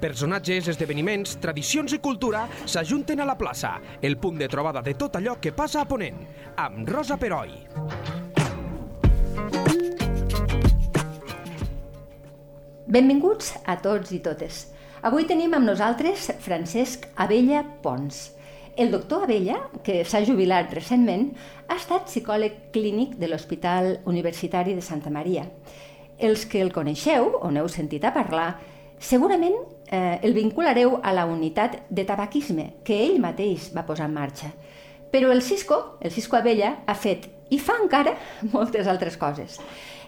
Personatges, esdeveniments, tradicions i cultura s'ajunten a la plaça, el punt de trobada de tot allò que passa a Ponent, amb Rosa Peroi. Benvinguts a tots i totes. Avui tenim amb nosaltres Francesc Abella Pons. El doctor Abella, que s'ha jubilat recentment, ha estat psicòleg clínic de l'Hospital Universitari de Santa Maria. Els que el coneixeu o n'heu sentit a parlar, segurament eh, el vinculareu a la unitat de tabaquisme que ell mateix va posar en marxa. Però el Cisco, el Cisco Abella, ha fet i fa encara moltes altres coses.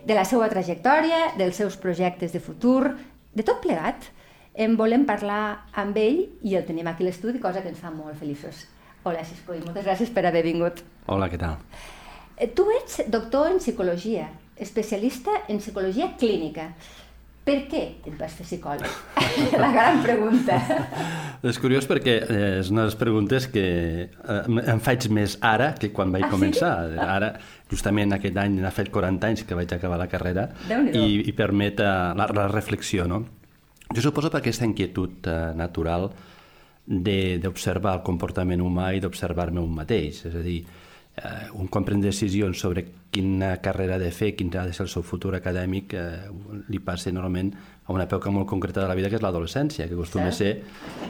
De la seva trajectòria, dels seus projectes de futur, de tot plegat, en volem parlar amb ell i el tenim aquí a l'estudi, cosa que ens fa molt feliços. Hola, Cisco, i moltes gràcies per haver vingut. Hola, què tal? Eh, Tu ets doctor en psicologia, especialista en psicologia clínica. Per què et vas fer psicòleg? La gran pregunta. És curiós perquè eh, és una de les preguntes que eh, em faig més ara que quan vaig Ah, sí? començar. Ara, justament aquest any, ha fet 40 anys que vaig acabar la carrera i, i permet eh, la, la reflexió, no? Jo suposo per aquesta inquietud natural de- d'observar el comportament humà i d'observar-me un mateix. És a dir, eh, un quan pren decisions sobre quina carrera ha de fer, quin ha de ser el seu futur acadèmic, eh, li passa normalment a una època molt concreta de la vida, que és l'adolescència, que acostuma a ser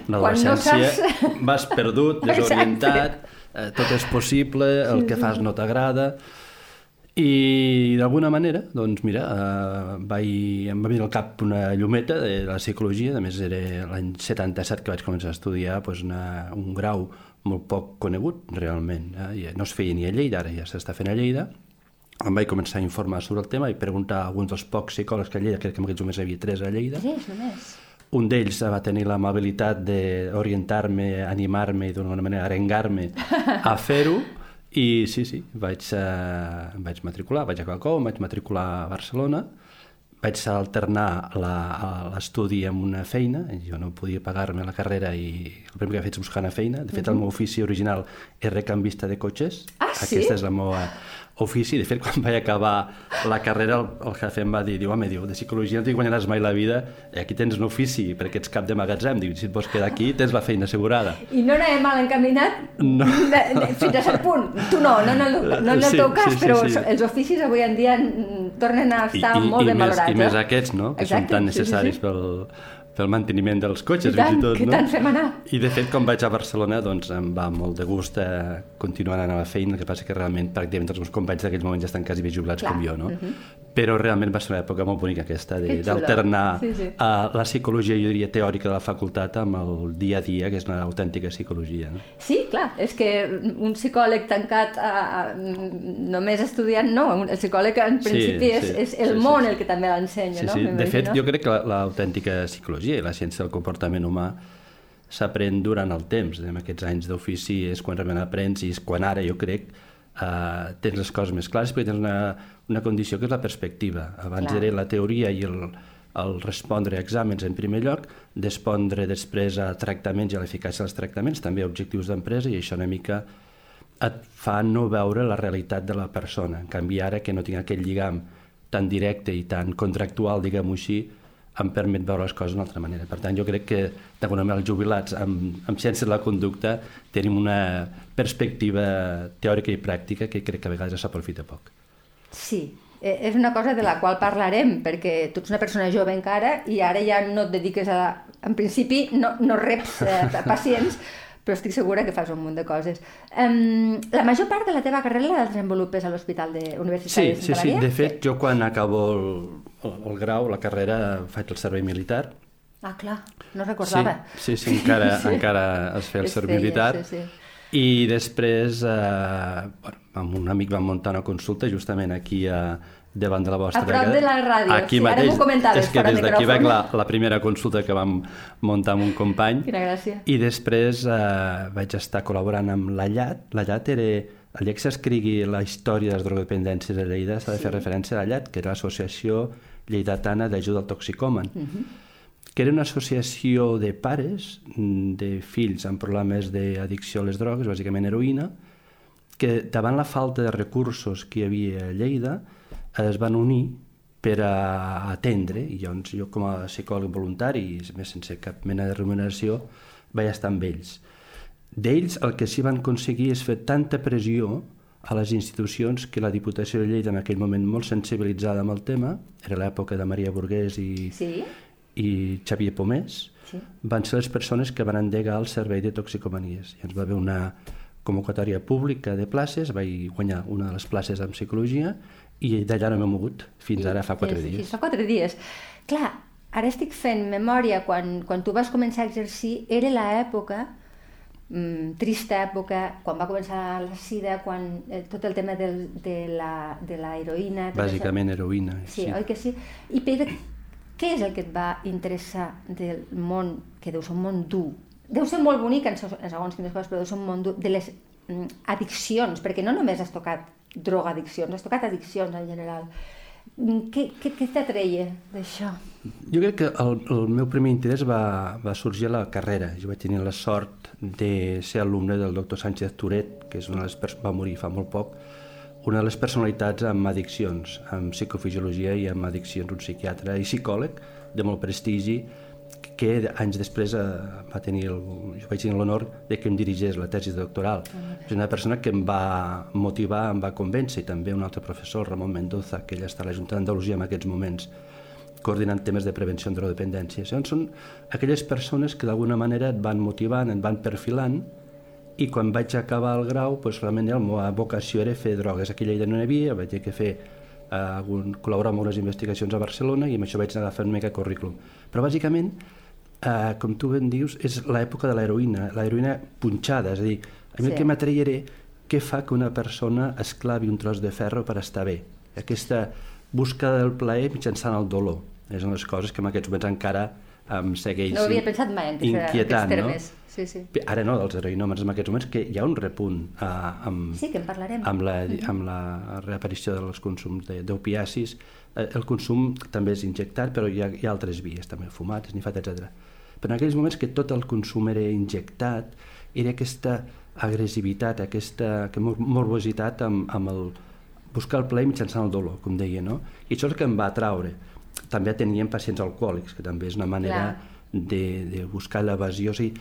l'adolescència, saps- vas perdut, desorientat, eh, tot és possible, el que fas no t'agrada, i d'alguna manera, doncs mira, eh, vaig, em va venir al cap una llumeta de la psicologia, a més era l'any 77 que vaig començar a estudiar doncs una, un grau molt poc conegut realment, eh? No es feia ni a Lleida, ara ja s'està fent a Lleida, em vaig començar a informar sobre el tema i preguntar a alguns dels pocs psicòlegs que a Lleida, crec que en aquests moments hi havia tres a Lleida, Tres, només. un d'ells va tenir l'amabilitat d'orientar-me, animar-me i d'alguna manera arengar-me a fer-ho i sí, sí, vaig, eh, vaig matricular, vaig COU, em vaig matricular a Barcelona, vaig alternar l'estudi amb una feina, jo no podia pagar-me la carrera i el primer que he fet és buscar una feina. De fet, el meu ofici original és recambista de cotxes. Ah, sí? Aquesta és la meva ofici. De fet, quan vaig acabar la carrera, el, el jefe em va dir, diu, home, diu, de psicologia no t'hi guanyaràs mai la vida, i aquí tens un ofici, perquè ets cap de magatzem. Diu, si et vols quedar aquí, tens la feina assegurada. I no anàvem mal encaminat No. de, de, fins a cert punt. Tu no, no en el, no en el Sí, teu cas, sí, sí, però sí. els, els oficis avui en dia tornen a estar molt ben més, valorats. I més eh? aquests, no?, que Exacte, són tan sí, sí, necessaris sí. Pel, pel manteniment dels cotxes, I tant, fins i tot, que no? tant fem anar. I de fet, quan vaig a Barcelona, doncs em va molt de gust eh, continuar anant a la feina, el que passa que realment pràcticament els meus companys d'aquells moments ja estan quasi bé jubilats Clar, com jo, no? Però realment va ser una època molt bonica aquesta, d'alternar Sí, sí. eh, la psicologia, jo diria, teòrica de la facultat amb el dia a dia, que és una autèntica psicologia, no? Sí, clar, és que un psicòleg tancat a, a, només estudiant, no, un- el psicòleg en Sí, principi és, sí, és el sí, sí. món el que també l'ensenya, Sí, no? sí. De fet, jo crec que la- l'autèntica psicologia i la ciència del comportament humà s'aprèn durant el temps. En aquests anys d'ofici és quan realment aprens i és quan ara, jo crec, eh, tens les coses més clares perquè tens una, una condició que és la perspectiva. Abans Clar. era la teoria i el, el respondre a exàmens en primer lloc, respondre després a tractaments i a l'eficàcia dels tractaments, també a objectius d'empresa, i això una mica et fa no veure la realitat de la persona. En canvi, ara que no tinc aquell lligam tan directe i tan contractual, diguem-ho així, em permet veure les coses d'una altra manera. Per tant, jo crec que, d'alguna manera, els jubilats amb, amb ciència de la conducta tenim una perspectiva teòrica i pràctica que crec que a vegades s'aprofita poc. Sí, eh, és una cosa de la qual parlarem, perquè tu ets una persona jove encara i ara ja no et dediques a... En principi no, no reps eh, pacients, però estic segura que fas un munt de coses. Um, la major part de la teva carrera la desenvolupes a l'Hospital de Universitari Sí, de sí, Santa sí. Maria? De fet, jo quan acabo el, el, el grau, la carrera, faig el servei militar. Ah, clar, no Sí, recordava. sí, sí, encara, encara es feia el servei militar. sí, sí. I després, eh, bueno, amb un amic vam muntar una consulta justament aquí a, davant de la vostra... A prop de la ràdio, Aquí sí, ara mateix. m'ho comentaves És que des d'aquí veig la, la primera consulta que vam muntar amb un company. Quina gràcia. I després eh, vaig estar col·laborant amb la LLAT. La LLAT era... El dia que s'escrigui la història de les drogodependències a Lleida s'ha de fer referència a la LLAT, que era l'Associació Lleidatana d'Ajuda al Toxicòman. Que era una associació de pares mm, de fills amb problemes d'addicció a les drogues, bàsicament heroïna, que davant la falta de recursos que hi havia a Lleida es van unir per a atendre, i llavors jo com a psicòleg voluntari, i més sense cap mena de remuneració, vaig estar amb ells. D'ells el que s'hi van aconseguir és fer tanta pressió a les institucions que la Diputació de Lleida en aquell moment molt sensibilitzada amb el tema, era l'època de Maria Burgués i, Sí? I Xavier Pomés, Sí. van ser les persones que van endegar el servei de toxicomanies. I ens va haver una convocatòria pública de places, vaig guanyar una de les places en psicologia i d'allà no m'he mogut fins ara fa quatre dies. Fins fa quatre dies. Clar, ara estic fent memòria, quan, quan tu vas començar a exercir, era l'època, mm, trista època, quan va començar la sida, quan eh, tot el tema del, de, la, de la heroïna... Bàsicament heroïna. això. Sí, oi que sí? I Pere, què és el que et va interessar del món, que deu ser un món dur? Deu ser molt bonic en, se- en segons quines coses, però deu ser un món dur, de les mm, addiccions, perquè no només has tocat drogadiccions, has tocat addiccions en general. Mm, Què, què, què t'atreia d'això? Jo crec que el, el meu primer interès va, va sorgir a la carrera. Jo vaig tenir la sort de ser alumne del doctor Sánchez Turet, que és una de les pers- va morir fa molt poc, una de les personalitats amb addiccions, amb psicofisiologia i amb addiccions, un psiquiatre i psicòleg de molt prestigi, que anys després eh, va tenir el, jo vaig tenir l'honor de que em dirigés la tesi doctoral. És una persona que em va motivar, em va convèncer, i també un altre professor, Ramon Mendoza, que ell està a l'Ajuntament d'Andalusia en aquests moments, coordinant temes de prevenció en drogodependència. Llavors són aquelles persones que d'alguna manera et van motivant, et van perfilant, i quan vaig acabar el grau, doncs realment la meva vocació era fer drogues. Aquí a Lleida no n'hi havia, vaig ter que fer eh, algun, col·laborar amb unes investigacions a Barcelona i amb això vaig anar agafant una mica currículum. Però bàsicament, eh, com tu ben dius, és l'època de l'heroïna, l'heroïna punxada, és a dir, a mi Sí. el que m'atreia era què fa que una persona esclavi un tros de ferro per estar bé. Aquesta busca del plaer mitjançant el dolor. És una de les coses que en aquests moments encara em segueix No havia pensat mai en aquests, inquietant, aquests no? Sí, sí. Ara no, dels heroïnòmens en aquests moments, que hi ha un repunt eh, amb, Sí, que en parlarem. amb, la, amb la reaparició dels consums de- d'opiacis. Eh, el consum també és injectat, però hi ha, hi ha altres vies, també fumat, esnifat, etc. Però en aquells moments que tot el consum era injectat, era aquesta agressivitat, aquesta que mor- morbositat amb, amb el buscar el plaer mitjançant el dolor, com deia, no? I això és el que em va atraure. També teníem pacients alcohòlics, que també és una manera de, de buscar l'evasió. O sigui,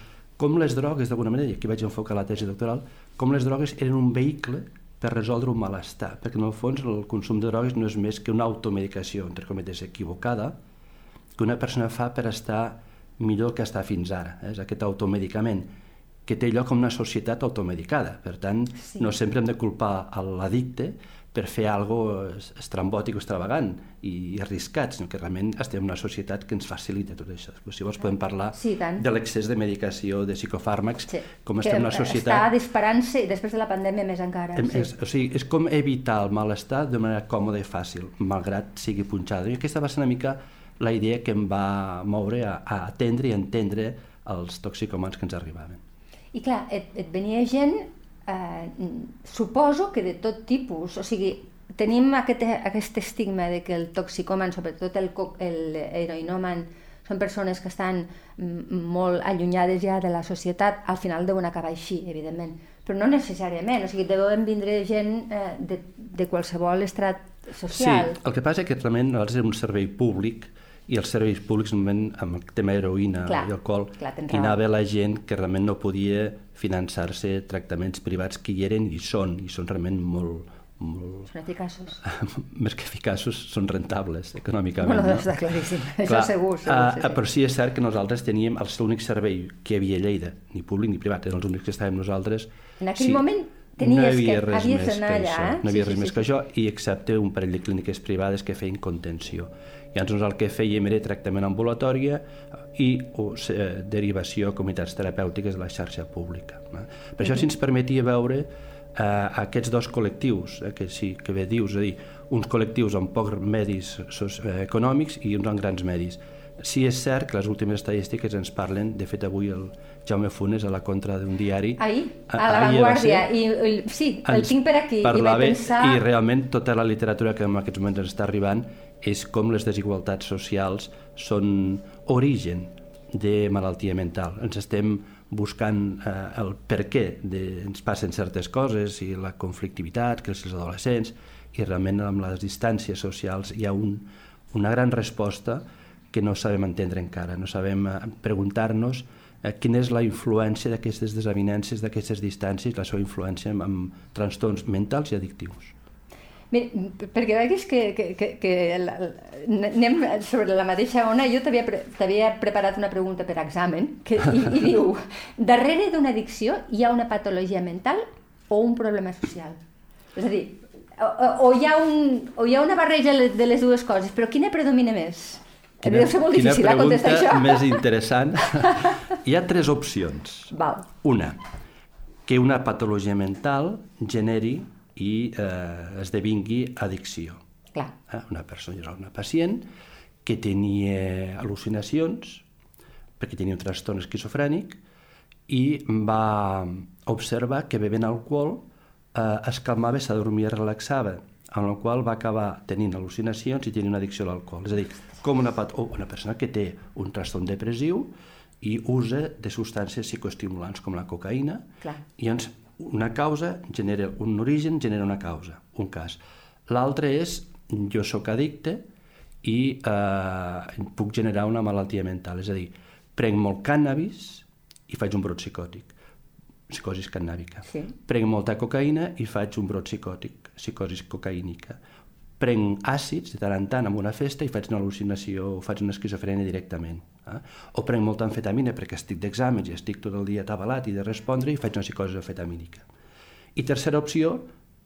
com les drogues, d'alguna manera, i aquí vaig enfocar la tesi doctoral, com les drogues eren un vehicle per resoldre un malestar, perquè en el fons el consum de drogues no és més que una automedicació, entre cometes, equivocada, que una persona fa per estar millor que està fins ara. eh? És aquest automedicament que té lloc en una societat automedicada. Per tant, Sí. no sempre hem de culpar l'addicte per fer algo es- estrambòtic o extravagant i, i arriscat, sinó que realment estem en una societat que ens facilita tot això. Si vols podem parlar Sí, tant. de l'excés de medicació, de psicofàrmacs, Sí. com que estem en una Està societat... disparant-se i després de la pandèmia més encara. Em- sí. És, o sigui, és com evitar el malestar de manera còmoda i fàcil, malgrat sigui punxada. I aquesta va ser una mica la idea que em va moure a, a atendre i entendre els toxicomans que ens arribaven. I clar, et, et venia gent, eh, suposo que de tot tipus, o sigui, tenim aquest, aquest estigma de que el toxicoman, sobretot el, el heroïnoman, són persones que estan mm, molt allunyades ja de la societat, al final deuen acabar així, evidentment. Però no necessàriament, o sigui, deuen vindre gent eh, de, de qualsevol estrat social. Sí, el que passa és que realment nosaltres érem un servei públic i els serveis públics normalment amb el tema heroïna Clar, i alcohol clar, hi anava la gent que realment no podia finançar-se tractaments privats que hi eren i són, i són realment molt, molt Són eficaços. més que eficaços, són rentables econòmicament. Bueno, no? està claríssim, això segur, segur, ah, sí, sí. Però sí és cert que nosaltres teníem el l'únic servei que havia a Lleida, ni públic ni privat, eren els únics que estàvem nosaltres. En aquell Sí, moment tenies no havia que- res havies més d'anar allà, això, eh? No hi havia Sí, res sí, més sí, que això, i excepte un parell de clíniques privades que feien contenció. I llavors el que fèiem era tractament ambulatòria i o, eh, derivació a comunitats terapèutiques de la xarxa pública. Eh? Per això sí ens permetia veure eh, aquests dos col·lectius, eh, que sí, que bé dius, és a dir, uns col·lectius amb pocs medis eh, econòmics i uns amb grans medis. Sí és cert que les últimes estadístiques ens parlen, de fet avui el Jaume Funes a la contra d'un diari... Ahir, a- a la Vanguardia, ser, i, i sí, el tinc per aquí, i vaig pensar... I realment tota la literatura que en aquests moments ens està arribant és com les desigualtats socials són origen de malaltia mental. Ens estem buscant eh, el per què de, ens passen certes coses i la conflictivitat que els adolescents i realment amb les distàncies socials hi ha un, una gran resposta que no sabem entendre encara, no sabem eh, preguntar-nos eh, quina és la influència d'aquestes desavinences, d'aquestes distàncies, la seva influència en trastorns mentals i addictius. Perquè veguis que, que, que, que la, anem sobre la mateixa ona, jo t'havia pre, preparat una pregunta per examen que, i, i diu, darrere d'una addicció hi ha una patologia mental o un problema social? És a dir, o, o, hi ha un, o hi ha una barreja de les dues coses, però quina predomina més? Quina, Deu ser molt difícil quina pregunta això. més interessant. Hi ha tres opcions. Val. Una, que una patologia mental generi i eh, esdevingui addicció. Clar. Eh? Una persona, una pacient que tenia al·lucinacions perquè tenia un trastorn esquizofrènic i va observar que bevent alcohol eh, es calmava, s'adormia relaxava, amb la qual va acabar tenint al·lucinacions i tenint una addicció a l'alcohol. És a dir, com una, o una persona que té un trastorn depressiu i usa de substàncies psicoestimulants com la cocaïna, Clar. i llavors una causa genera un origen, genera una causa, un cas. L'altre és jo sóc addicte i eh, puc generar una malaltia mental, és a dir, prenc molt cànnabis i faig un brot psicòtic psicosis cannàbica. Sí. Prenc molta cocaïna i faig un brot psicòtic, psicosis cocaïnica. Prenc àcids de tant en tant en una festa i faig una al·lucinació o faig una esquizofrènia directament. Eh? O prenc molta amfetamina perquè estic d'exàmens i estic tot el dia atabalat i de respondre i faig una psicosi amfetamínica. I tercera opció,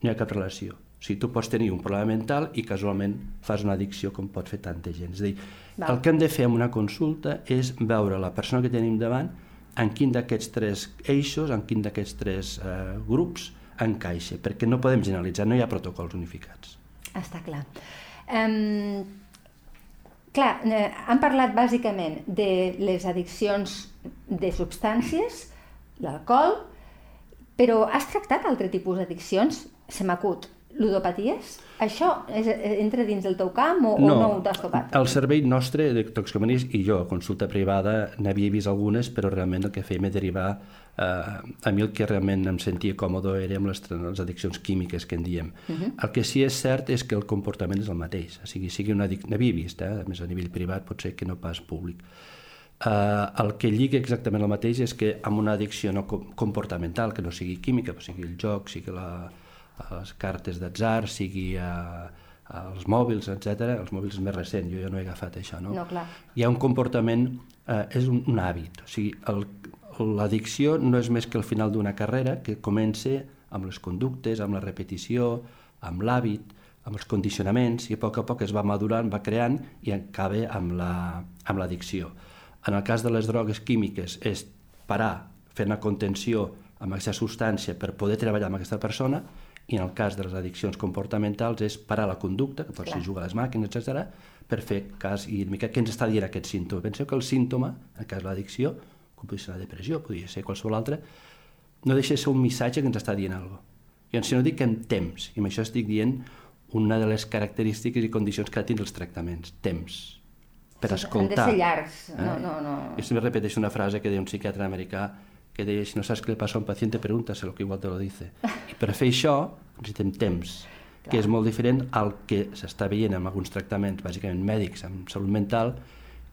no hi ha cap relació. O sigui, tu pots tenir un problema mental i casualment fas una addicció com pot fer tanta gent. És a dir, Val. el que hem de fer en una consulta és veure la persona que tenim davant en quin d'aquests tres eixos, en quin d'aquests tres eh, grups encaixa, perquè no podem generalitzar, no hi ha protocols unificats. Està clar. Um, clar, eh, han parlat bàsicament de les addiccions de substàncies, l'alcohol, però has tractat altre tipus d'addiccions? Se m'acut ludopaties? Això és, eh, entra dins del teu camp o no, o no ho t'has tocat? El servei nostre de toxicomanies i jo, a consulta privada, n'havia vist algunes, però realment el que fèiem era derivar eh, a mi el que realment em sentia còmode era amb les, les addiccions químiques que en diem. Uh mhm. -huh. El que sí és cert és que el comportament és el mateix, o sigui, sigui una addicció, n'havia vist, eh? a més a nivell privat, pot ser que no pas públic. Uh, el que lliga exactament el mateix és que amb una addicció no comportamental, que no sigui química, però sigui el joc, sigui la, les cartes d'atzar, sigui a, als mòbils, etc. Els mòbils més recents, jo ja no he agafat això, no? No, clar. Hi ha un comportament, eh, és un, un hàbit, o sigui, l'addicció no és més que el final d'una carrera que comença amb les conductes, amb la repetició, amb l'hàbit, amb els condicionaments, i a poc a poc es va madurant, va creant i acaba amb l'addicció. La, amb en el cas de les drogues químiques és parar, fer una contenció amb aquesta substància per poder treballar amb aquesta persona, i en el cas de les addiccions comportamentals és parar la conducta, que pot ser jugar a les màquines, etc, per fer cas i mica què ens està dient aquest símptoma. Penseu que el símptoma, en el cas de l'addicció, com podria ser la depressió, podria ser qualsevol altre, no deixa de ser un missatge que ens està dient alguna cosa. I si no dic en temps, i amb això estic dient una de les característiques i condicions que ha de tenir els tractaments, temps, per sí, escoltar. Han de ser llargs, eh? no, no, no. Jo sempre repeteixo una frase que deia un psiquiatre americà que deia, si no saps què li passa a un pacient, pregúntaselo, que igual te lo dice. I per fer això necessitem temps, Clar. que és molt diferent al que s'està veient en alguns tractaments, bàsicament mèdics, amb salut mental,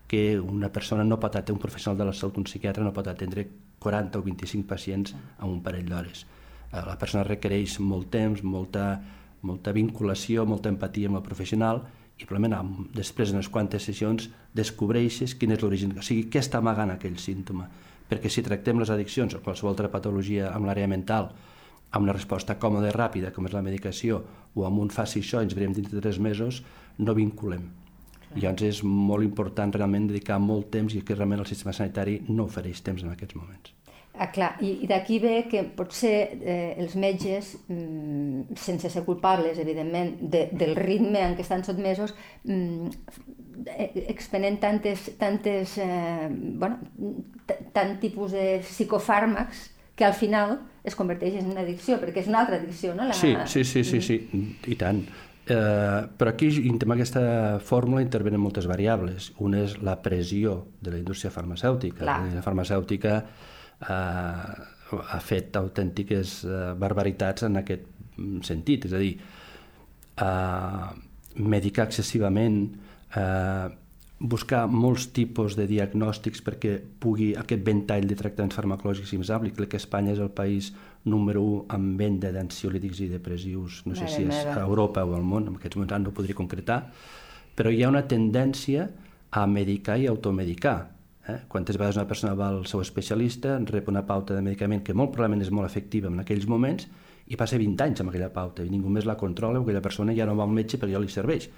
que una persona no pot atendre, un professional de la salut, un psiquiatre, no pot atendre 40 o 25 pacients en un parell d'hores. Eh, la persona requereix molt temps, molta, molta vinculació, molta empatia amb el professional, i probablement després d'unes quantes sessions descobreixes quin és l'origen, o sigui, què està amagant aquell símptoma perquè si tractem les addiccions o qualsevol altra patologia amb l'àrea mental amb una resposta còmoda i ràpida, com és la medicació, o amb un faci això, ens veurem dintre de tres mesos, no vinculem. Clar. Llavors és molt important realment dedicar molt temps i que realment el sistema sanitari no ofereix temps en aquests moments. Ah, clar, i, i d'aquí ve que potser eh, els metges, mm, sense ser culpables, evidentment, de, del ritme en què estan sotmesos, mm, eh, expenen tantes, tantes eh, bueno, tant tipus de psicofàrmacs que al final es converteix en una addicció, perquè és una altra addicció, no? La... Sí, sí, sí, sí, sí, i tant. Eh, però aquí, en aquesta fórmula, intervenen moltes variables. Una és la pressió de la indústria farmacèutica. Clar. La farmacèutica eh, ha fet autèntiques eh, barbaritats en aquest sentit, és a dir, eh, medicar excessivament, eh, buscar molts tipus de diagnòstics perquè pugui aquest ventall de tractaments farmacològics sigui més ampli. Crec que Espanya és el país número 1 en venda d'ansiolítics i depressius, no sé Mare si és a Europa o al món, en aquests moments no ho podria concretar, però hi ha una tendència a medicar i automedicar. Eh? Quantes vegades una persona va al seu especialista, rep una pauta de medicament que molt probablement és molt efectiva en aquells moments i passa 20 anys amb aquella pauta i ningú més la controla o aquella persona ja no va al metge perquè ja li serveix.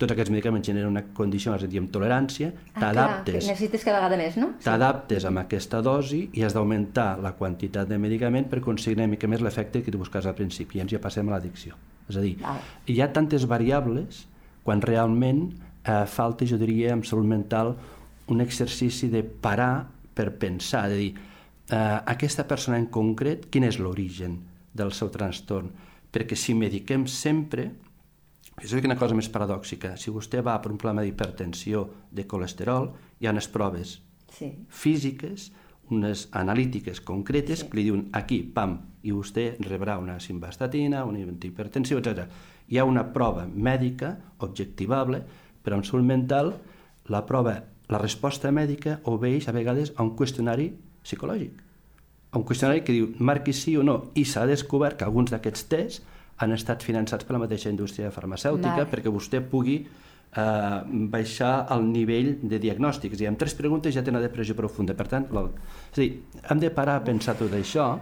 Tots aquests medicaments generen una condició, ens en diem tolerància, Ah, t'adaptes necessites cada vegada més, no? t'adaptes amb aquesta dosi i has d'augmentar la quantitat de medicament per aconseguir una mica més l'efecte que tu busques al principi. I ens ja passem a l'addicció. És a dir, Val. hi ha tantes variables quan realment eh, falta, jo diria, en salut mental, un exercici de parar per pensar, de dir, eh, aquesta persona en concret, quin és l'origen del seu trastorn? Perquè si mediquem sempre, és una cosa més paradòxica. Si vostè va per un problema d'hipertensió, de colesterol, hi ha unes proves Sí. físiques, unes analítiques concretes Sí. que li diuen aquí, pam, i vostè rebrà una simvastatina, una hipertensió, etc. Hi ha una prova mèdica, objectivable, però en salut mental la prova, la resposta mèdica obeix a vegades a un qüestionari psicològic. A un qüestionari que diu marqui sí o no, i s'ha descobert que alguns d'aquests tests han estat finançats per la mateixa indústria farmacèutica Vale. perquè vostè pugui eh, baixar el nivell de diagnòstics. I amb tres preguntes ja té una depressió profunda. Per tant, la... és a dir, hem de parar a pensar tot això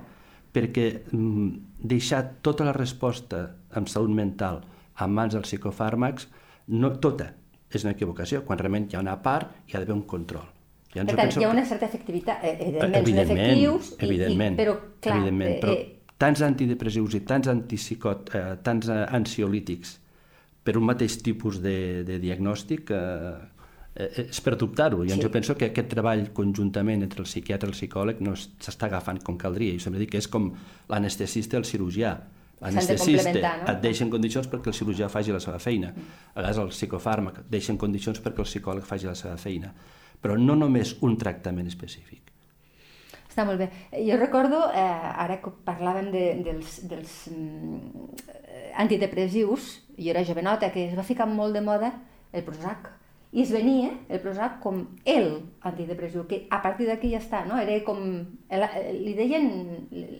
perquè mm, deixar tota la resposta en salut mental en mans dels psicofàrmacs, no, tota és una equivocació. Quan realment hi ha una part, hi ha d'haver un control. Per Llavors, jo tant, penso hi ha una certa efectivitat, eh, evidentment, són evidentment, efectius, i, evidentment, i, però clar, evidentment, eh, però eh, tants antidepressius i tants, antipsicot, eh, tants eh, ansiolítics per un mateix tipus de, de diagnòstic eh, eh, és per dubtar-ho. I Sí. jo penso que aquest treball conjuntament entre el psiquiatre i el psicòleg no es- s'està agafant com caldria. I sempre dic que és com l'anestesista i el cirurgià. de L'anestesista complementar, no? et deixa en condicions perquè el cirurgià faci la seva feina. A vegades el psicofàrmac et deixa en condicions perquè el psicòleg faci la seva feina. Però no només un tractament específic. Està molt bé. Jo recordo, eh, ara que parlàvem de, dels, dels mm, antidepressius, jo era jovenota, que es va ficar molt de moda el Prozac. I es venia el Prozac com el antidepressiu, que a partir d'aquí ja està, no? Era com... El, li deien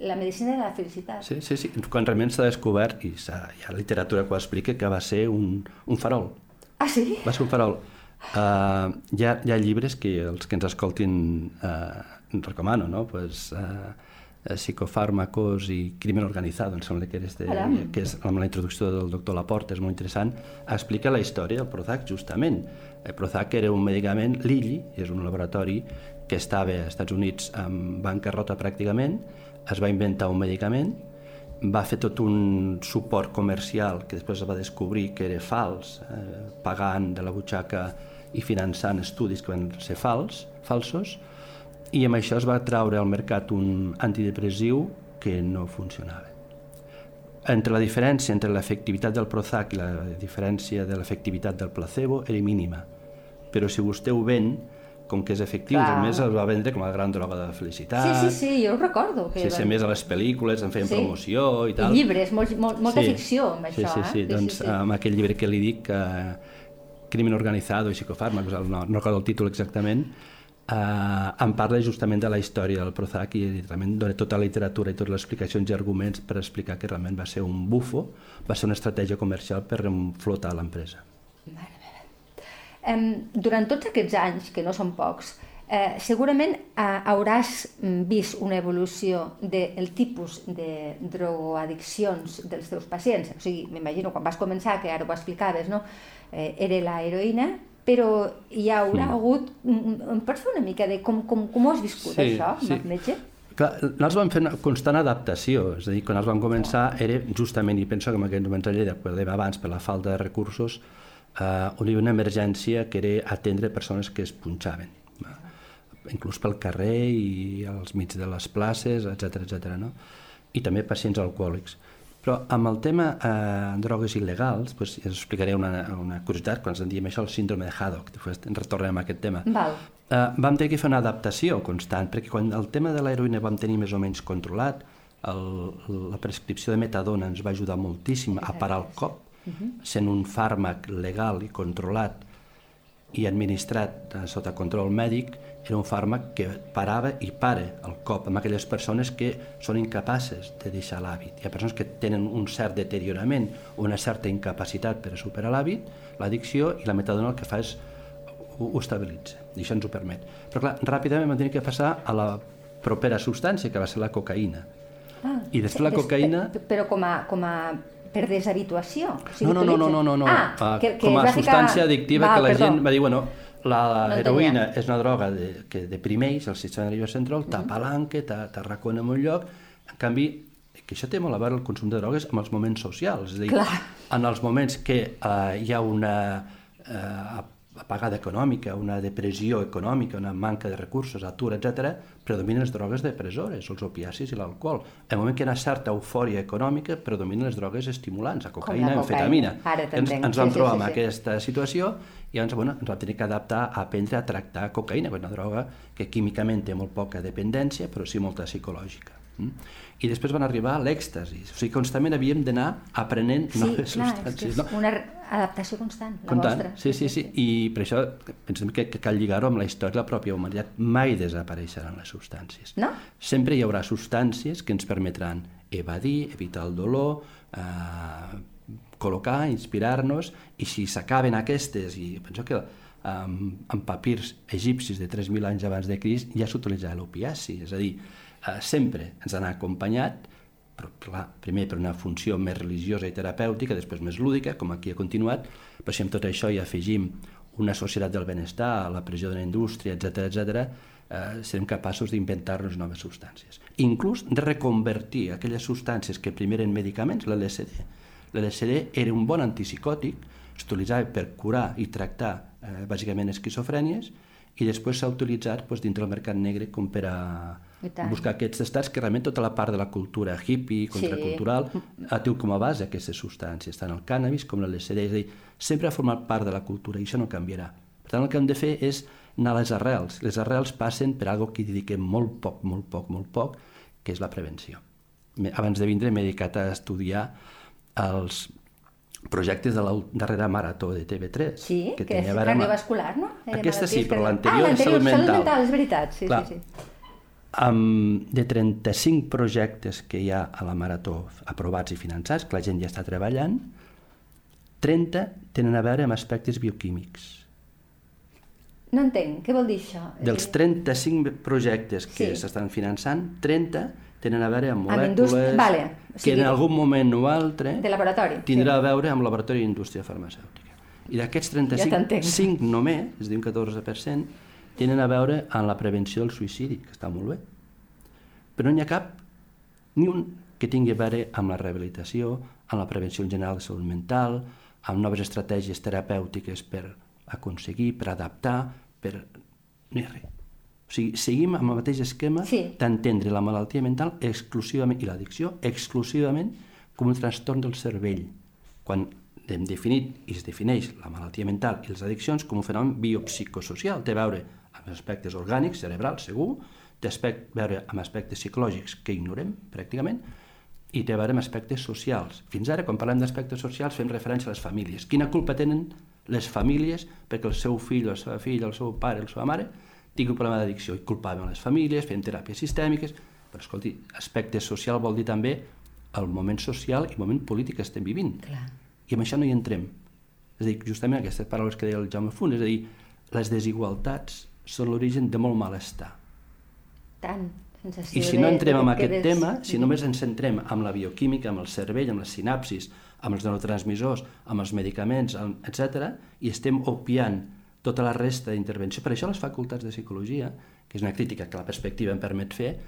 la medicina de la felicitat. Sí, sí, sí. Quan realment s'ha descobert, i hi ha literatura que ho explica, que va ser un, un farol. Ah, sí? Va ser un farol. Uh, hi, ha, hi ha llibres que els que ens escoltin uh, recomano, no? Pues, uh, psicofàrmacos i crimen organitzado, em sembla que, eres de, que és amb la introducció del doctor Laporte, és molt interessant, explica la història del Prozac, justament. El Prozac era un medicament, Lilly, és un laboratori que estava als Estats Units en bancarrota pràcticament, es va inventar un medicament, va fer tot un suport comercial que després es va descobrir que era fals, eh, pagant de la butxaca i finançant estudis que van ser fals, falsos, i amb això es va traure al mercat un antidepressiu que no funcionava. Entre la diferència entre l'efectivitat del Prozac i la diferència de l'efectivitat del placebo era mínima. Però si vostè ho ven, com que és efectiu, Clar. a més el va vendre com a gran droga de felicitat, Sí, sí, sí, jo ho recordo. Que Sí, sí, a més a les pel·lícules en feien Sí. promoció i I tal. llibres, molt, molt, molta ficció amb sí, això, sí, eh? sí, doncs amb aquell llibre que li dic, eh, Crimen organitzado i psicofàrmacs, no, no recordo el títol exactament, eh, em parla justament de la història del Prozac i realment dona tota la literatura i totes les explicacions i arguments per explicar que realment va ser un bufo, va ser una estratègia comercial per flotar l'empresa. Em, durant tots aquests anys, que no són pocs, eh, segurament eh, hauràs mm, vist una evolució del tipus de drogoaddiccions dels teus pacients. O sigui, m'imagino, quan vas començar, que ara ho explicaves, no? eh, era la heroïna, però hi haurà Mm. hagut... mm, Em pots fer una mica de com, com, com ho has viscut, Sí, això, sí. metge? Clar, nosaltres vam fer una constant adaptació, és a dir, quan els vam començar era justament, i penso que en aquell moment a Lleida, quan dèiem abans, per la falta de recursos, eh, on hi havia una emergència que era atendre persones que es punxaven, va? inclús pel carrer i als mig de les places, etc etc. no? i també pacients alcohòlics. Però amb el tema eh, drogues il·legals, doncs, us explicaré una, una curiositat, quan ens en diem això, el síndrome de Haddock, després en retornem a aquest tema. Val. Uh, vam tenir que fer una adaptació constant, perquè quan el tema de l'heroïna vam tenir més o menys controlat, el, la prescripció de metadona ens va ajudar moltíssim a parar el cop, sent un fàrmac legal i controlat, i administrat eh, sota control mèdic era un fàrmac que parava i para el cop amb aquelles persones que són incapaces de deixar l'hàbit. Hi ha persones que tenen un cert deteriorament, una certa incapacitat per a superar l'hàbit, l'addicció, i la metadona el que fa és ho, ho estabilitza, i això ens ho permet. Però clar, ràpidament vam tenir que passar a la propera substància, que va ser la cocaïna. Ah, I després la cocaïna... Però com a, com a per deshabituació? O sigui, no, no, no, no, no, no. Ah, uh, que, que com a substància ficar... addictiva Val, que la perdó. gent va dir, bueno, la No heroïna és una droga de, que deprimeix el sistema nerviós central, t'apalanca, t'arracona en un lloc, en canvi, que això té molt a veure el consum de drogues amb els moments socials, és a dir, Clar. en els moments que uh, hi ha una uh, apagada econòmica, una depressió econòmica, una manca de recursos, atur, etc., predominen les drogues depressores, els opiacis i l'alcohol. En el moment que hi ha una certa eufòria econòmica, predominen les drogues estimulants, la cocaïna, cocaïna. amfetamina. Ens, ens Sí, vam sí, trobar sí, en sí. aquesta situació i llavors bueno, ens vam tenir que adaptar a aprendre a tractar cocaïna, que és una droga que químicament té molt poca dependència, però sí molta psicològica. Mm? I després van arribar a l'èxtasi. O sigui, constantment havíem d'anar aprenent Sí, noves clar, és, que substàncies. és no? una adaptació constant, la Comptant. vostra. Sí, sí, sí. I per això pensem que, que cal lligar-ho amb la història de la pròpia humanitat. Mai desapareixeran les substàncies. No? Sempre hi haurà substàncies que ens permetran evadir, evitar el dolor, eh, col·locar, inspirar-nos, i si s'acaben aquestes, i penso que um, en papirs egipcis de 3.000 anys abans de Crist ja s'utilitzava l'opiaci, és a dir, eh, sempre ens ha acompanyat, però clar, primer per una funció més religiosa i terapèutica, després més lúdica, com aquí ha continuat, però si amb tot això hi afegim una societat del benestar, la pressió de la indústria, etc etc, eh, serem capaços d'inventar-nos noves substàncies. Inclús de reconvertir aquelles substàncies que primer eren medicaments, l'LSD. L'LSD era un bon antipsicòtic, s'utilitzava per curar i tractar eh, bàsicament esquizofrènies, i després s'ha utilitzat doncs, dintre del mercat negre com per a. buscar aquests estats que realment tota la part de la cultura hippie, contracultural, ha tingut com a base aquestes substàncies, tant el cànnabis com l'LSD, és a dir, sempre ha format part de la cultura i això no canviarà. Per tant, el que hem de fer és anar a les arrels. Les arrels passen per algo que hi dediquem molt poc, molt poc, molt poc, que és la prevenció. Abans de vindre m'he dedicat a estudiar els projectes de la darrera marató de TV3. Sí, que, que és tenia amb- cardiovascular, no? Aquesta sí, però l'anterior ah, és salut salut mental. mental, és veritat, sí, Clar. sí, sí. Amb, de 35 projectes que hi ha a la Marató aprovats i finançats, que la gent ja està treballant, 30 tenen a veure amb aspectes bioquímics. No entenc, què vol dir això? Dels a dir, 35 projectes que Sí. s'estan finançant, 30 tenen a veure amb Amb molècules vale, o que sigui, en algun moment o altre De laboratori. tindrà sí. a veure amb laboratori d'indústria farmacèutica. I d'aquests 35, t'entenc. 5 només, és a dir, un 14%, tenen a veure amb la prevenció del suïcidi, que està molt bé. Però no n'hi ha cap, ni un que tingui a veure amb la rehabilitació, amb la prevenció en general de salut mental, amb noves estratègies terapèutiques per aconseguir, per adaptar, per... No hi ha res. O sigui, seguim amb el mateix esquema Sí. d'entendre la malaltia mental exclusivament, i l'addicció exclusivament com un trastorn del cervell, quan hem definit i es defineix la malaltia mental i les addiccions com un fenomen biopsicosocial. Té a veure aspectes orgànics, cerebrals, segur, té aspect, veure amb aspectes psicològics que ignorem, pràcticament, i té a veure amb aspectes socials. Fins ara, quan parlem d'aspectes socials, fem referència a les famílies. Quina culpa tenen les famílies perquè el seu fill, la seva filla, el seu pare, la seva mare tingui un problema d'addicció? I culpàvem les famílies, fem teràpies sistèmiques... Però, escolti, aspecte social vol dir també el moment social i el moment polític que estem vivint. Clar. I amb això no hi entrem. És a dir, justament aquestes paraules que deia el Jaume Font, és a dir, les desigualtats són l'origen de molt malestar. Tant, sensació I si no entrem de en que aquest quedes- tema, si només ens centrem amb la bioquímica, amb el cervell, amb les sinapsis, amb els neurotransmissors, amb els medicaments, etc., i estem opiant tota la resta d'intervenció. Per això les facultats de psicologia, que és una crítica que la perspectiva em permet fer,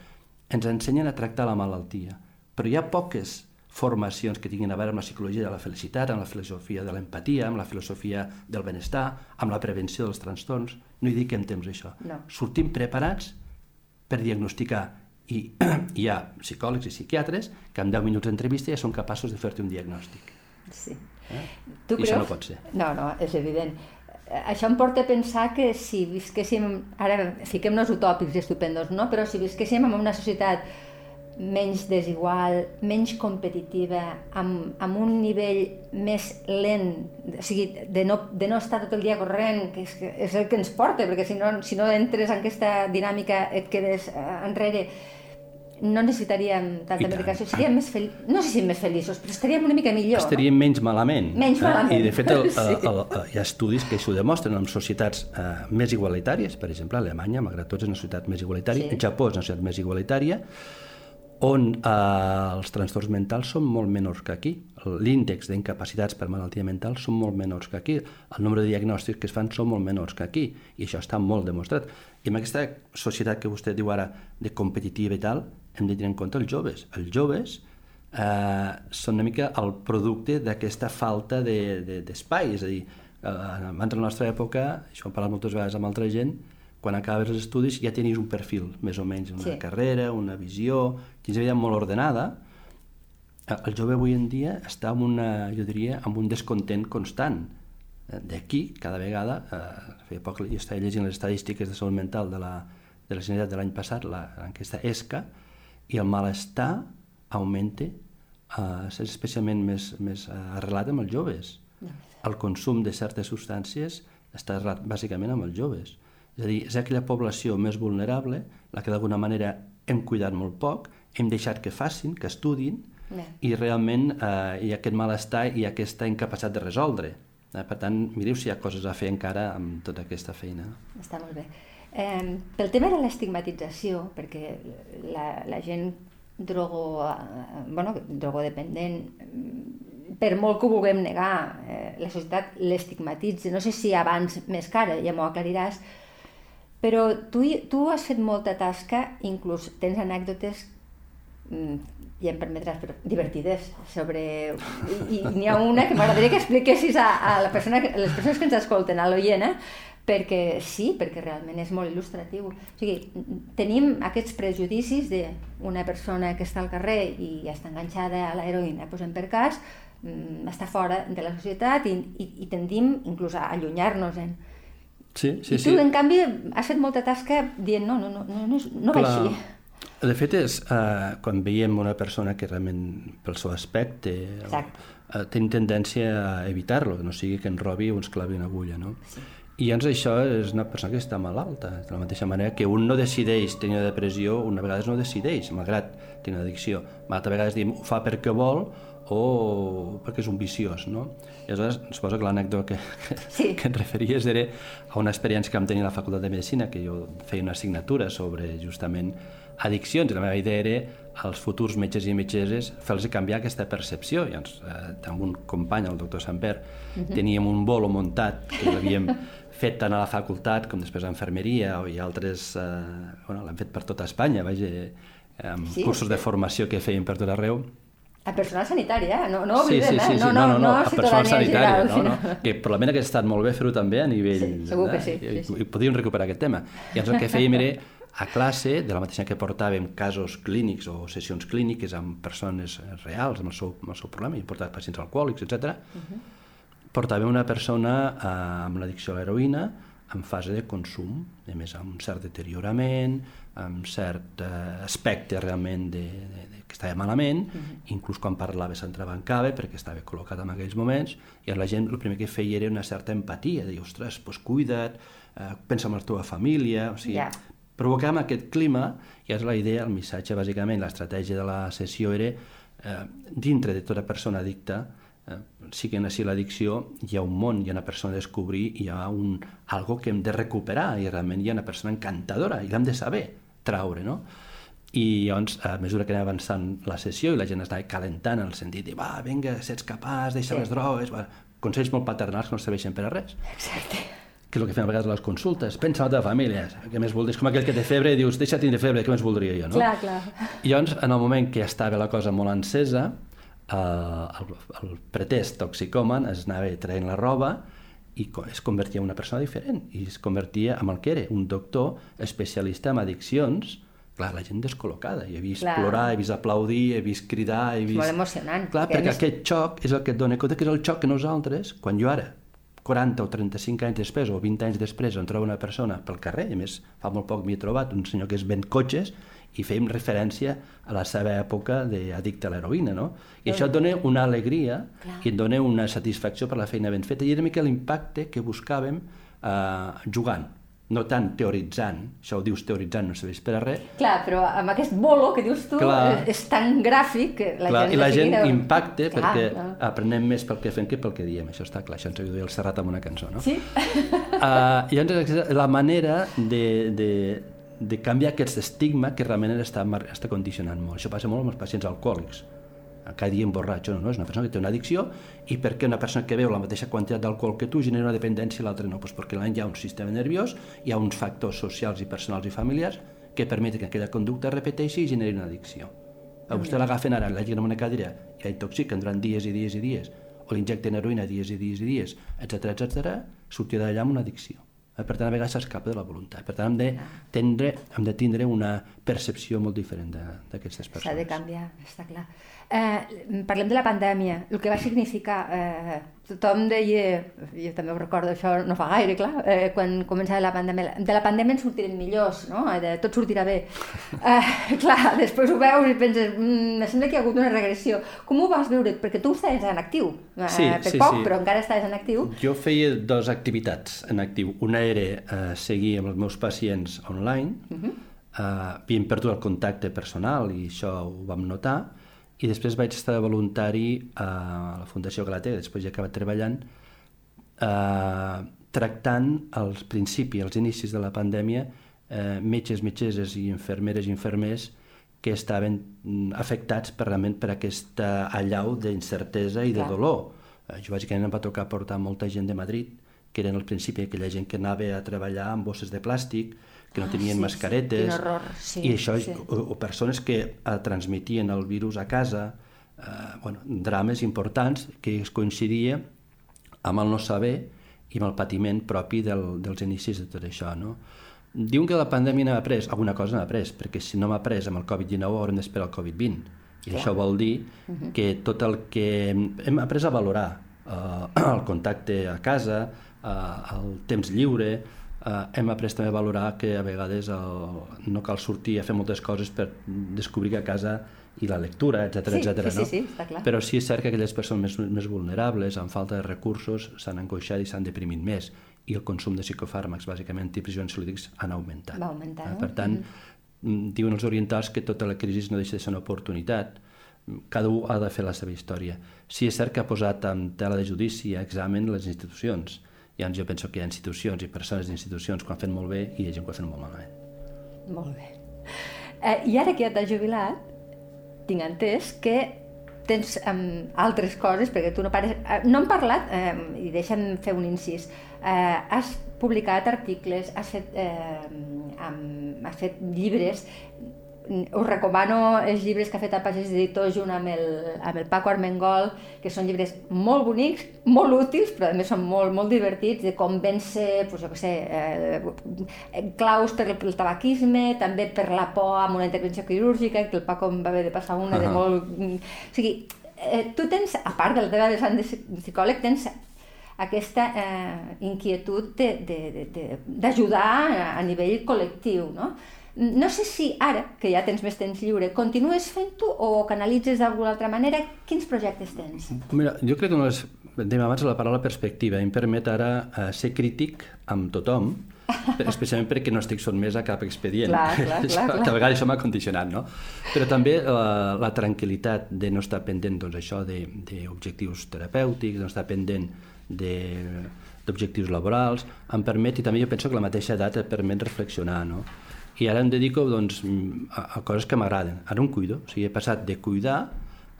ens ensenyen a tractar la malaltia. Però hi ha poques formacions que tinguin a veure amb la psicologia de la felicitat, amb la filosofia de l'empatia, amb la filosofia del benestar, amb la prevenció dels trastorns. No hi dediquem temps a això. No. Sortim preparats per diagnosticar i hi ha psicòlegs i psiquiatres que en 10 minuts d'entrevista ja són capaços de fer-te un diagnòstic. Sí. Eh? Tu I això no pot ser. No, no, és evident. Això em porta a pensar que si visquéssim, ara fiquem-nos utòpics i estupendos, no? però si visquéssim en una societat menys desigual, menys competitiva, amb, amb un nivell més lent, o sigui, de no, de no estar tot el dia corrent, que és, que és el que ens porta, perquè si no, si no entres en aquesta dinàmica et quedes eh, enrere no necessitaríem tanta medicació, seríem més fel... no sé si més feliços, però estaríem una mica millor. Estaríem no? menys malament. Menys malament. Eh? I de fet el, el, el, el, hi ha estudis que ho demostren en societats eh, més igualitàries, per exemple, Alemanya, malgrat tot, és una societat més igualitària, sí. Japó és una societat més igualitària, on eh, els trastorns mentals són molt menors que aquí. L'índex d'incapacitats per malaltia mental són molt menors que aquí. El nombre de diagnòstics que es fan són molt menors que aquí. I això està molt demostrat. I en aquesta societat que vostè diu ara de competitiva i tal, hem de tenir en compte els joves. Els joves eh, són una mica el producte d'aquesta falta d'espai. De, de, és a dir, eh, abans de la nostra època, això ho hem parlat moltes vegades amb altra gent, quan acabes els estudis ja tenies un perfil, més o menys, una sí. carrera, una visió, tens una vida molt ordenada. El jove avui en dia està amb una, jo diria, amb un descontent constant. D'aquí, cada vegada, eh, feia poc jo estava llegint les estadístiques de salut mental de la, de la Generalitat de l'any passat, l'enquesta ESCA, i el malestar augmenta, eh, és especialment més, més eh, arrelat amb els joves. El consum de certes substàncies està arrelat bàsicament amb els joves. És a dir, és aquella població més vulnerable, la que d'alguna manera hem cuidat molt poc, hem deixat que facin, que estudin, yeah. i realment eh, hi ha aquest malestar i aquesta incapacitat de resoldre. Eh, per tant, mireu si hi ha coses a fer encara amb tota aquesta feina. Està molt bé. Eh, pel tema de l'estigmatització, perquè la, la gent drogo, eh, bueno, drogodependent, per molt que ho vulguem negar, eh, la societat l'estigmatitza, no sé si abans més cara, ja m'ho aclariràs, però tu, tu has fet molta tasca, inclús tens anècdotes mm, ja em permetràs, però divertides, sobre... I, i n'hi ha una que m'agradaria que expliquessis a, a la persona, a les persones que ens escolten, a eh? perquè sí, perquè realment és molt il·lustratiu. O sigui, tenim aquests prejudicis d'una persona que està al carrer i està enganxada a l'heroïna, posem per cas, mm, està fora de la societat i, i, i tendim inclús a allunyar-nos-en. Eh? Sí, sí, I tu, sí. en canvi, has fet molta tasca dient no, no, no, no, no, no va així. De fet, és uh, quan veiem una persona que realment, pel seu aspecte, Exacte. uh, té tendència a evitar-lo, que no sigui que en robi o ens clavi una agulla, no? Sí. I llavors això és una persona que està malalta, de la mateixa manera que un no decideix tenir una depressió, una vegada no decideix, malgrat tenir una addicció. Altres vegades diem, ho fa perquè vol, o perquè és un viciós, no? I aleshores, suposo que l'anècdota que, que, sí. que et referies era a una experiència que vam tenir a la Facultat de Medicina, que jo feia una assignatura sobre justament addiccions, i la meva idea era als futurs metges i metgesses fer-los canviar aquesta percepció. I ens, eh, amb un company, el doctor Samper, uh -huh. teníem un bolo muntat que l'havíem fet tant a la facultat com després a infermeria i altres... Eh, bueno, l'hem fet per tota Espanya, vaja, amb sí, cursos sí. de formació que feien per tot arreu a personal sanitari, eh? No, no oblidem, sí, sí, sí, eh? sí. No, no, no, no, no, a personal sanitari, no, no. Que probablement hauria estat molt bé fer-ho també a nivell... Sí, segur que sí. I, sí, sí. i podríem recuperar aquest tema. I llavors el que fèiem era a classe, de la mateixa que portàvem casos clínics o sessions clíniques amb persones reals, amb el seu, amb el seu problema, i portàvem pacients alcohòlics, etc. Uh -huh. portàvem una persona eh, amb l'addicció a l'heroïna en fase de consum, a més amb un cert deteriorament, amb cert eh, aspecte realment de, de, de, que estava malament, uh -huh. inclús quan parlava s'entrebancava perquè estava col·locat en aquells moments, i la gent el primer que feia era una certa empatia, de dir, ostres, doncs cuida't, eh, pensa en la teva família, o sigui, yeah. provocàvem aquest clima, i és la idea, el missatge, bàsicament, l'estratègia de la sessió era, eh, dintre de tota persona addicta, eh, sigui en si l'addicció, hi ha un món, hi ha una persona a descobrir, hi ha un, algo que hem de recuperar, i realment hi ha una persona encantadora, i l'hem de saber traure, no? i llavors, a mesura que anem avançant la sessió i la gent estava calentant en el sentit de va, vinga, si ets capaç, deixa sí. les drogues, va, consells molt paternals que no serveixen per a res. Exacte. Que és el que fem a vegades a les consultes. Pensa en la teva família. Què més voldries? Com aquell que té febre i dius, deixa tindre febre, què més voldria jo, no? Clar, clar. I llavors, en el moment que ja estava la cosa molt encesa, eh, el, el pretest toxicòman es anava traient la roba i es convertia en una persona diferent i es convertia en el que era, un doctor especialista en addiccions, clar, la gent descol·locada. I he vist clar. plorar, he vist aplaudir, he vist cridar... He vist... És molt emocionant. Clar, perquè, perquè més... aquest xoc és el que et dona compte que és el xoc que nosaltres, quan jo ara, 40 o 35 anys després o 20 anys després em trobo una persona pel carrer, i a més fa molt poc m'hi he trobat un senyor que és ven cotxes i fèiem referència a la seva època d'addicte a l'heroïna, no? I això et dona una alegria Clar. i et dona una satisfacció per la feina ben feta. I era mica l'impacte que buscàvem eh, jugant no tant teoritzant, això ho dius teoritzant, no serveix per a res. Clar, però amb aquest bolo que dius tu clar, és tan gràfic que la clar, gent... I la gent de... impacta clar, perquè clar. aprenem més pel que fem que pel que diem, això està clar, això ens ho diu el Serrat amb una cançó, no? Sí. Uh, llavors, la manera de, de, de canviar aquest estigma que realment està, està condicionant molt. Això passa molt amb els pacients alcohòlics cada dia emborratxo, no, no, és una persona que té una addicció i perquè una persona que veu la mateixa quantitat d'alcohol que tu genera una dependència i l'altra no, pues perquè l'any hi ha un sistema nerviós, hi ha uns factors socials i personals i familiars que permeten que aquella conducta repeteixi i generi una addicció. A vostè l'agafen ara, la en una cadira i la intoxiquen durant dies i dies i dies, o l'injecten heroïna dies i dies i dies, etc etc, sortirà d'allà amb una addicció. Eh, per tant, a vegades s'escapa de la voluntat. Per tant, hem de, tendre, hem de tindre una percepció molt diferent d'aquestes persones. S'ha de canviar, està clar. Eh, parlem de la pandèmia, el que va significar. Eh, tothom deia, jo també ho recordo això no fa gaire, clar, eh, quan començava la pandèmia, de la pandèmia en sortirem millors, no? Eh, de, tot sortirà bé. Eh, clar, després ho veus i penses, mm, sembla que hi ha hagut una regressió. Com ho vas veure? Perquè tu estaves en actiu, eh, sí, per sí, poc, sí. però encara estaves en actiu. Jo feia dues activitats en actiu. Una era eh, seguir amb els meus pacients online, uh -huh. eh, havíem perdut el contacte personal i això ho vam notar, i després vaig estar voluntari a la Fundació Galatea, després ja he acabat treballant, eh, tractant als principis, als inicis de la pandèmia, eh, metges, metgesses i infermeres i infermers que estaven mm, afectats per, realment per aquesta allau d'incertesa i de dolor. Eh, jo bàsicament em va tocar portar molta gent de Madrid, que eren al principi aquella gent que anava a treballar amb bosses de plàstic, que no ah, tenien sí, mascaretes, sí. horror, sí, i això, sí. o, o persones que eh, transmitien el virus a casa, eh, bueno, drames importants que es coincidia amb el no saber i amb el patiment propi del, dels inicis de tot això. No? Diuen que la pandèmia n'ha après, alguna cosa n'ha après, perquè si no m'ha après amb el Covid-19 haurem d'esperar el Covid-20. I Clar. això vol dir uh -huh. que tot el que hem après a valorar, eh, el contacte a casa, eh, el temps lliure, eh, hem après també a valorar que a vegades el, no cal sortir a fer moltes coses per descobrir que a casa i la lectura, etc sí, etc. Sí, no? sí, sí, està clar. Però sí és cert que aquelles persones més, més vulnerables, amb falta de recursos, s'han angoixat i s'han deprimit més i el consum de psicofàrmacs, bàsicament tips ansiolítics, han augmentat. Va augmentar, eh? no? Per tant, mm -hmm. diuen els orientals que tota la crisi no deixa de ser una oportunitat, cada un ha de fer la seva història. Sí és cert que ha posat en tela de judici a examen les institucions, Llavors jo penso que hi ha institucions i persones d'institucions que ho han fet molt bé i hi ha gent que ho ha fet molt malament. Molt bé. Eh, I ara que ja t'has jubilat, tinc entès que tens um, altres coses, perquè tu no pares... Eh, no hem parlat, eh, i deixa'm fer un incís, eh, has publicat articles, has fet, eh, um, has fet llibres, us recomano els llibres que ha fet a Pagès Editor junt amb el, amb el Paco Armengol, que són llibres molt bonics, molt útils, però també són molt, molt divertits, de com vèncer, pues, jo què sé, eh, claus per el tabaquisme, també per la por amb una intervenció quirúrgica, que el Paco em va haver de passar una uh -huh. de molt... O sigui, eh, tu tens, a part del teva vessant de psicòleg, tens aquesta eh, inquietud d'ajudar a, a nivell col·lectiu, no? No sé si ara, que ja tens més temps lliure, continues fent-ho o canalitzes d'alguna altra manera? Quins projectes tens? Mira, jo crec que de les, dèiem abans la paraula perspectiva, em permet ara uh, ser crític amb tothom, especialment perquè no estic sotmès a cap expedient. Clar, clar, clar, clar. que a vegades això m'ha condicionat, no? Però també la, la tranquil·litat de no estar pendent doncs, això d'objectius terapèutics, de no estar pendent d'objectius laborals, em permet, i també jo penso que la mateixa edat et permet reflexionar, no? I ara em dedico doncs, a, a coses que m'agraden. Ara em cuido, o sigui, he passat de cuidar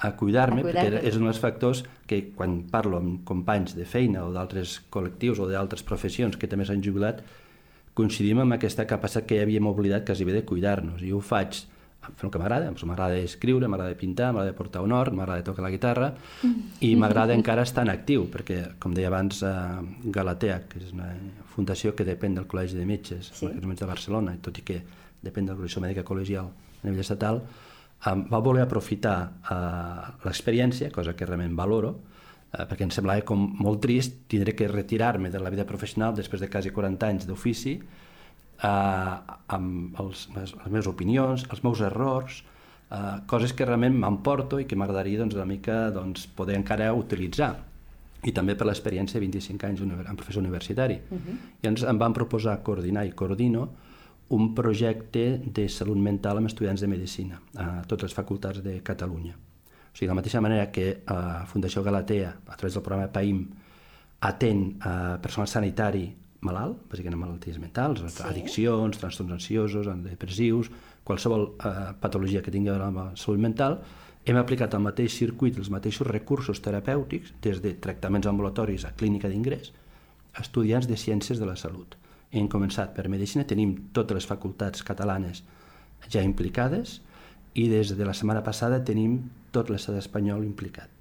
a cuidar-me, cuidar perquè és un dels factors que quan parlo amb companys de feina o d'altres col·lectius o d'altres professions que també s'han jubilat, coincidim amb aquesta capacitat que ja havíem oblidat quasi bé de cuidar-nos. I ho faig fer el que m'agrada, doncs m'agrada escriure, m'agrada pintar, m'agrada portar un hort, m'agrada tocar la guitarra i m'agrada encara estar en actiu, perquè, com deia abans, eh, Galatea, que és una fundació que depèn del Col·legi de Metges, sí. de Barcelona, tot i que depèn de l'Organització Mèdica Col·legial a nivell estatal, eh, va voler aprofitar eh, l'experiència, cosa que realment valoro, eh, perquè em semblava com molt trist tindré que retirar-me de la vida professional després de quasi 40 anys d'ofici eh, amb els, les, les meves opinions, els meus errors, eh, coses que realment m'emporto i que m'agradaria doncs, una mica doncs, poder encara utilitzar i també per l'experiència de 25 anys en professor universitari. Uh -huh. I ens em van proposar coordinar i coordino un projecte de salut mental amb estudiants de Medicina a totes les facultats de Catalunya. O sigui, de la mateixa manera que la Fundació Galatea, a través del programa PAIM, atén a personal sanitari malalt, bàsicament malalties mentals, sí. addiccions, trastorns ansiosos, depressius, qualsevol eh, patologia que tingui a veure amb la salut mental, hem aplicat el mateix circuit, els mateixos recursos terapèutics, des de tractaments ambulatoris a clínica d'ingrés, a estudiants de ciències de la salut. Hem començat per Medicina, tenim totes les facultats catalanes ja implicades i des de la setmana passada tenim tot l'estat espanyol implicat.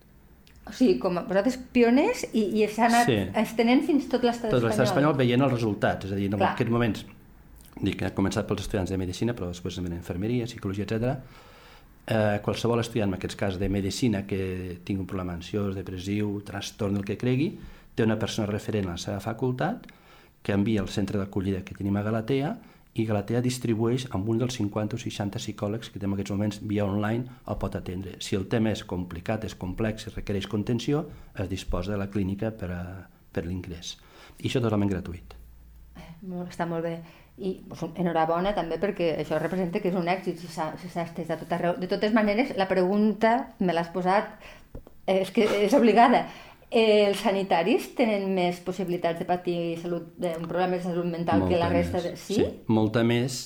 O sigui, com a vosaltres pioners i, i s'ha anat sí. estenent fins tot l'estat espanyol. Tot l'estat espanyol veient els resultats, és a dir, en Clar. aquests moments, dic, ha començat pels estudiants de Medicina, però després també d'Infermeria, Psicologia, etc eh, qualsevol estudiant, en aquest cas de Medicina, que tingui un problema ansiós, depressiu, trastorn, el que cregui, té una persona referent a la seva facultat que envia al centre d'acollida que tenim a Galatea i Galatea distribueix amb un dels 50 o 60 psicòlegs que en aquests moments via online el pot atendre. Si el tema és complicat, és complex, i requereix contenció, es disposa de la clínica per, a, per l'ingrés. I això totalment gratuït. Eh, està molt bé i pues, enhorabona també perquè això representa que és un èxit si s'ha si estès a tot arreu. De totes maneres, la pregunta me l'has posat, és que és obligada. Eh, els sanitaris tenen més possibilitats de patir salut, un problema de salut mental molta que la resta de... Sí? sí, molta més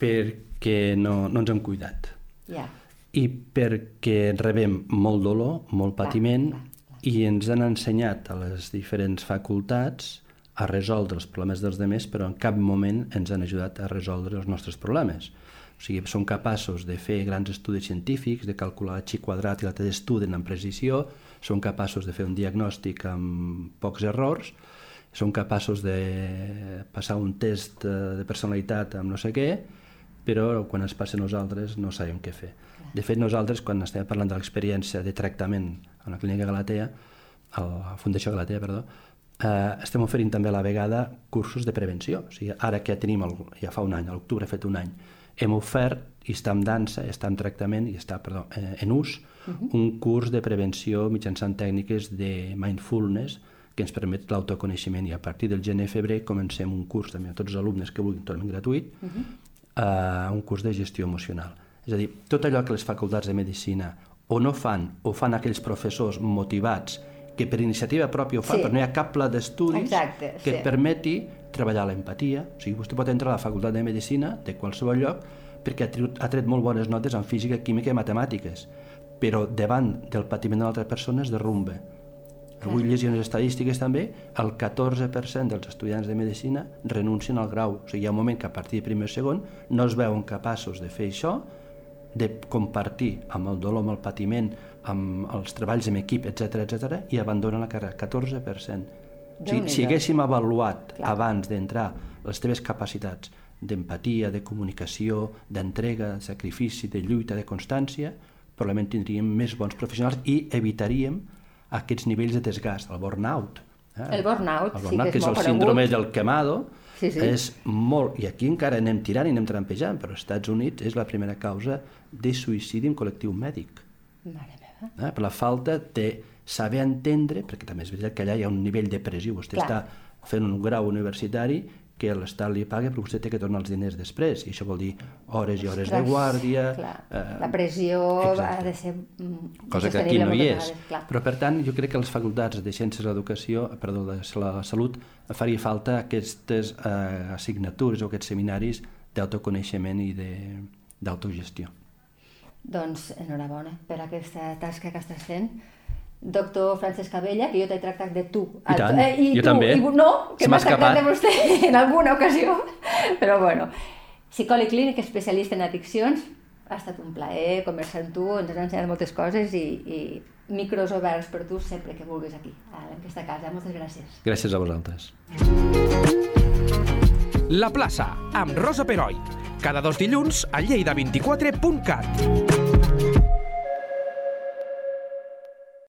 perquè no, no ens hem cuidat. Ja. I perquè rebem molt dolor, molt patiment, clar, clar, clar. i ens han ensenyat a les diferents facultats a resoldre els problemes dels demés, però en cap moment ens han ajudat a resoldre els nostres problemes. O sigui, som capaços de fer grans estudis científics, de calcular xi quadrat i la t d'estudi amb precisió, som capaços de fer un diagnòstic amb pocs errors, som capaços de passar un test de personalitat amb no sé què, però quan ens passa a nosaltres no sabem què fer. De fet, nosaltres, quan estem parlant de l'experiència de tractament a la clínica Galatea, a la Fundació Galatea, perdó, eh, estem oferint també a la vegada cursos de prevenció. O sigui, ara que ja tenim, el, ja fa un any, a l'octubre ha fet un any, hem ofert, i està en dansa, està en tractament i està perdó, eh, en ús, uh -huh. un curs de prevenció mitjançant tècniques de mindfulness que ens permet l'autoconeixement i a partir del gener-febrer comencem un curs també a tots els alumnes que vulguin totalment gratuït, uh -huh. eh, un curs de gestió emocional. És a dir, tot allò que les facultats de medicina o no fan o fan aquells professors motivats que per iniciativa pròpia ho fa, sí. però no hi ha cap pla d'estudis que sí. et permeti treballar l'empatia. O sigui, vostè pot entrar a la facultat de Medicina de qualsevol lloc perquè ha tret, ha tret molt bones notes en física, química i matemàtiques, però davant del patiment de l'altra persona es derrumba. Avui llegia unes estadístiques també, el 14% dels estudiants de Medicina renuncien al grau. O sigui, hi ha un moment que a partir de primer o segon no es veuen capaços de fer això, de compartir amb el dolor, amb el patiment, amb els treballs en equip, etc etc i abandonen la carrera, 14%. Si, si haguéssim avaluat Clar. abans d'entrar les teves capacitats d'empatia, de comunicació, d'entrega, de sacrifici, de lluita, de constància, probablement tindríem més bons professionals i evitaríem aquests nivells de desgast, el burnout. Eh? El burnout, el burnout sí que és, que és el síndrome del quemado, sí, sí. és molt... I aquí encara anem tirant i anem trampejant, però als Estats Units és la primera causa de suïcidi en col·lectiu mèdic. Mare Eh? Per la falta de saber entendre, perquè també és veritat que allà hi ha un nivell depressiu, vostè Clar. està fent un grau universitari que l'Estat li paga però vostè té que tornar els diners després i això vol dir hores i hores Ostres, de guàrdia eh, la pressió exacte. ha de ser cosa que aquí no hi és vegades, però per tant jo crec que les facultats de Ciències de l'Educació perdó, de la Salut faria falta aquestes eh, assignatures o aquests seminaris d'autoconeixement i d'autogestió doncs enhorabona per aquesta tasca que estàs fent. Doctor Francesc Cabella, que jo t'he tractat de tu. I tant, eh, i jo tu, també. I, no, que m'has tractat de vostè en alguna ocasió. Però bueno, psicòleg clínic, especialista en addiccions, ha estat un plaer conversar amb tu, ens has ensenyat moltes coses i, i micros oberts per tu sempre que vulguis aquí, a aquesta casa. Moltes gràcies. Gràcies a vosaltres. La plaça, amb Rosa Peroi cada dos dilluns a lleida24.cat.